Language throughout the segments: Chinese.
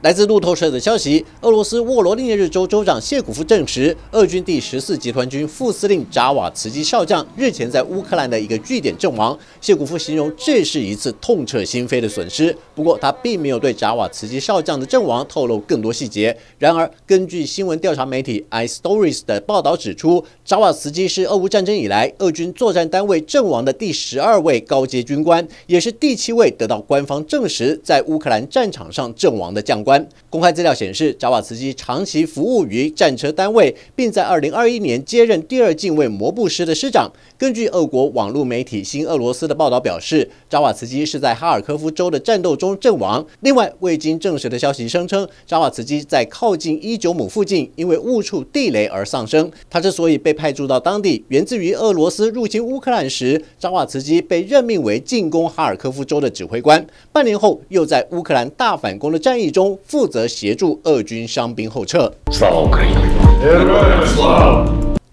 来自路透社的消息，俄罗斯沃罗涅日州州长谢古夫证实，俄军第十四集团军副司令扎瓦茨基少将日前在乌克兰的一个据点阵亡。谢古夫形容这是一次痛彻心扉的损失。不过，他并没有对扎瓦茨基少将的阵亡透露更多细节。然而，根据新闻调查媒体 iStories 的报道指出，扎瓦茨基是俄乌战争以来俄军作战单位阵亡的第十二位高阶军官，也是第七位得到官方证实在乌克兰战场上阵亡的将官。公开资料显示，扎瓦茨基长期服务于战车单位，并在2021年接任第二近卫摩步师的师长。根据俄国网络媒体新俄罗斯的报道表示，扎瓦茨基是在哈尔科夫州的战斗中阵亡。另外，未经证实的消息声称，扎瓦茨基在靠近伊久姆附近因为误触地雷而丧生。他之所以被派驻到当地，源自于俄罗斯入侵乌克兰时，扎瓦茨基被任命为进攻哈尔科夫州的指挥官。半年后，又在乌克兰大反攻的战役中。负责协助俄军伤兵后撤。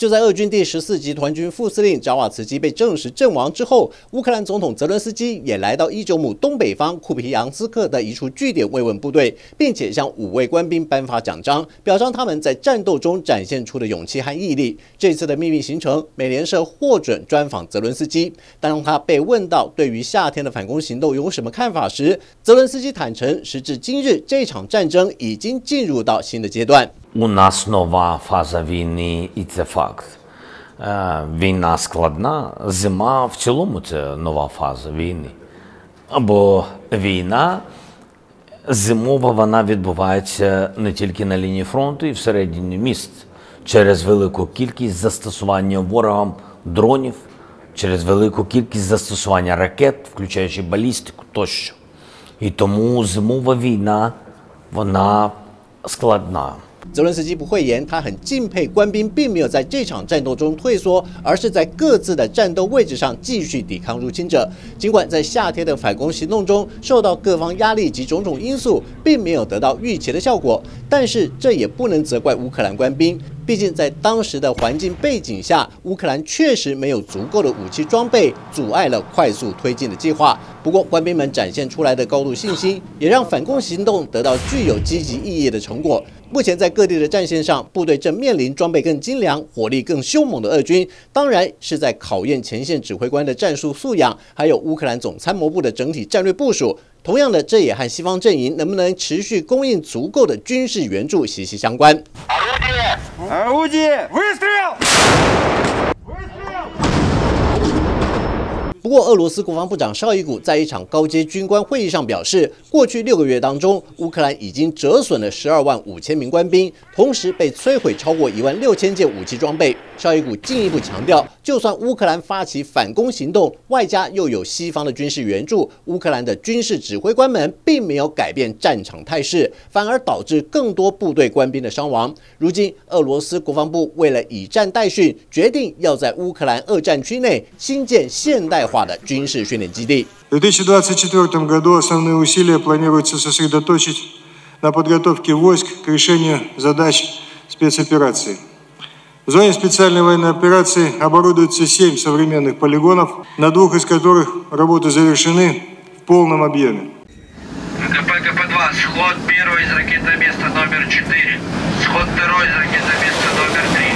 就在俄军第十四集团军副司令扎瓦茨基被证实阵亡之后，乌克兰总统泽伦斯基也来到伊久姆东北方库皮扬斯克的一处据点慰问部队，并且向五位官兵颁发奖章，表彰他们在战斗中展现出的勇气和毅力。这次的秘密行程，美联社获准专访泽伦斯基。当他被问到对于夏天的反攻行动有什么看法时，泽伦斯基坦诚，时至今日，这场战争已经进入到新的阶段。У нас нова фаза війни, і це факт. Війна складна, зима в цілому це нова фаза війни. Або війна зимова вона відбувається не тільки на лінії фронту і всередині міст через велику кількість застосування ворогам дронів, через велику кількість застосування ракет, включаючи балістику тощо. І тому зимова війна вона складна. 泽伦斯基不讳言，他很敬佩官兵，并没有在这场战斗中退缩，而是在各自的战斗位置上继续抵抗入侵者。尽管在夏天的反攻行动中受到各方压力及种种因素，并没有得到预期的效果，但是这也不能责怪乌克兰官兵。毕竟，在当时的环境背景下，乌克兰确实没有足够的武器装备，阻碍了快速推进的计划。不过，官兵们展现出来的高度信心，也让反攻行动得到具有积极意义的成果。目前，在各地的战线上，部队正面临装备更精良、火力更凶猛的俄军，当然是在考验前线指挥官的战术素养，还有乌克兰总参谋部的整体战略部署。同样的，这也和西方阵营能不能持续供应足够的军事援助息息相关。不过，俄罗斯国防部长绍伊古在一场高阶军官会议上表示，过去六个月当中，乌克兰已经折损了十二万五千名官兵，同时被摧毁超过一万六千件武器装备。绍伊古进一步强调，就算乌克兰发起反攻行动，外加又有西方的军事援助，乌克兰的军事指挥官们并没有改变战场态势，反而导致更多部队官兵的伤亡。如今，俄罗斯国防部为了以战代训，决定要在乌克兰二战区内新建现代化。В 2024 году основные усилия планируется сосредоточить на подготовке войск к решению задач спецоперации. В зоне специальной военной операции оборудуется семь современных полигонов, на двух из которых работы завершены в полном объеме. КП-2, сход первого из ракетоместа номер 4, сход второй из ракетоместа номер 3.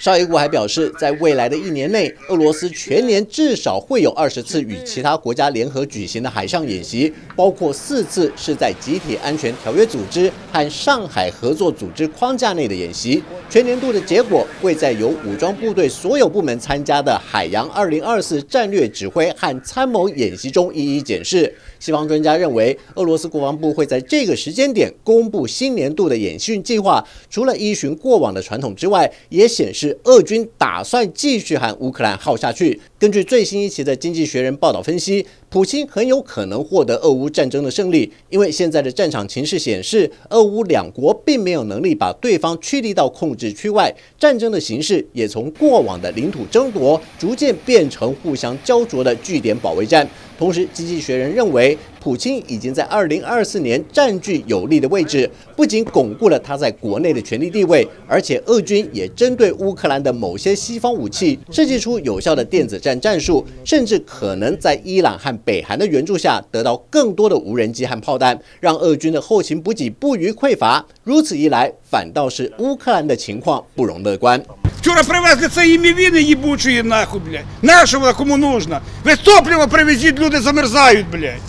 绍伊古还表示，在未来的一年内，俄罗斯全年至少会有二十次与其他国家联合举行的海上演习，包括四次是在集体安全条约组织和上海合作组织框架内的演习。全年度的结果会在由武装部队所有部门参加的海洋二零二四战略指挥和参谋演习中一一检视。西方专家认为，俄罗斯国防部会在这个时间点公布新年度的演训计划，除了依循过往的传统之外，也显示。俄军打算继续喊乌克兰耗下去。根据最新一期的《经济学人》报道分析，普京很有可能获得俄乌战争的胜利，因为现在的战场情势显示，俄乌两国并没有能力把对方驱离到控制区外，战争的形势也从过往的领土争夺，逐渐变成互相焦灼的据点保卫战。同时，《经济学人》认为，普京已经在二零二四年占据有利的位置，不仅巩固了他在国内的权力地位，而且俄军也针对乌克兰的某些西方武器设计出有效的电子战战术，甚至可能在伊朗和北韩的援助下得到更多的无人机和炮弹，让俄军的后勤补给不虞匮乏。如此一来，反倒是乌克兰的情况不容乐观。Вчора привезли це ім'євіни їбучої нахуй, блядь. Нащо вона кому нужна? Ви топливо привезіть, люди замерзають, блядь.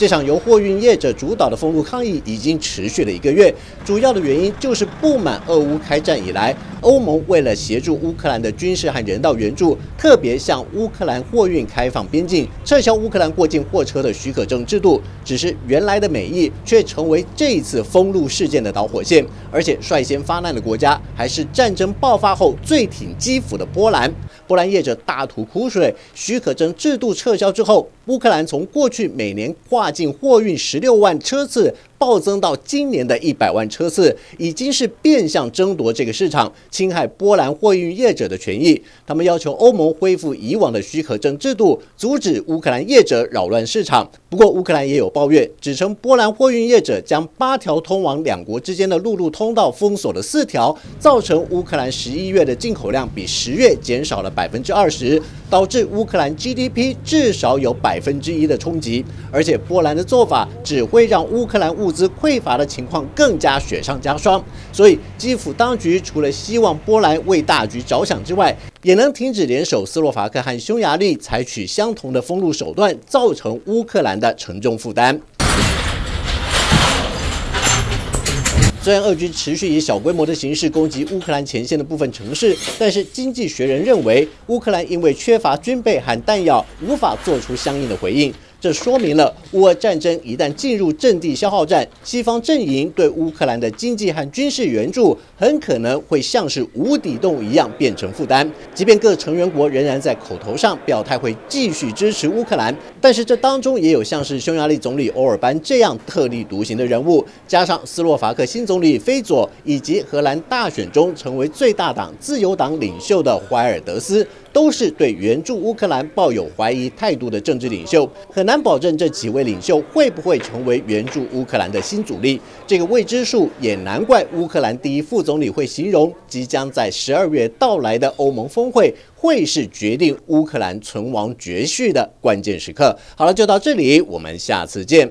这场由货运业者主导的封路抗议已经持续了一个月，主要的原因就是不满俄乌开战以来，欧盟为了协助乌克兰的军事和人道援助，特别向乌克兰货运开放边境，撤销乌克兰过境货车的许可证制度。只是原来的美意却成为这一次封路事件的导火线，而且率先发难的国家还是战争爆发后最挺基辅的波兰。波兰业者大吐苦水，许可证制度撤销之后，乌克兰从过去每年跨境货运十六万车次。暴增到今年的一百万车次，已经是变相争夺这个市场，侵害波兰货运业者的权益。他们要求欧盟恢复以往的许可证制度，阻止乌克兰业者扰乱市场。不过，乌克兰也有抱怨，指称波兰货运业者将八条通往两国之间的陆路通道封锁了四条，造成乌克兰十一月的进口量比十月减少了百分之二十，导致乌克兰 GDP 至少有百分之一的冲击。而且，波兰的做法只会让乌克兰物物资匮乏的情况更加雪上加霜，所以基辅当局除了希望波兰为大局着想之外，也能停止联手斯洛伐克和匈牙利采取相同的封路手段，造成乌克兰的沉重负担。虽然俄军持续以小规模的形式攻击乌克兰前线的部分城市，但是经济学人认为，乌克兰因为缺乏军备和弹药，无法做出相应的回应。这说明了乌俄战争一旦进入阵地消耗战，西方阵营对乌克兰的经济和军事援助很可能会像是无底洞一样变成负担。即便各成员国仍然在口头上表态会继续支持乌克兰，但是这当中也有像是匈牙利总理欧尔班这样特立独行的人物，加上斯洛伐克新总理菲佐，以及荷兰大选中成为最大党自由党领袖的怀尔德斯。都是对援助乌克兰抱有怀疑态度的政治领袖，很难保证这几位领袖会不会成为援助乌克兰的新主力。这个未知数也难怪乌克兰第一副总理会形容，即将在十二月到来的欧盟峰会会是决定乌克兰存亡绝续的关键时刻。好了，就到这里，我们下次见。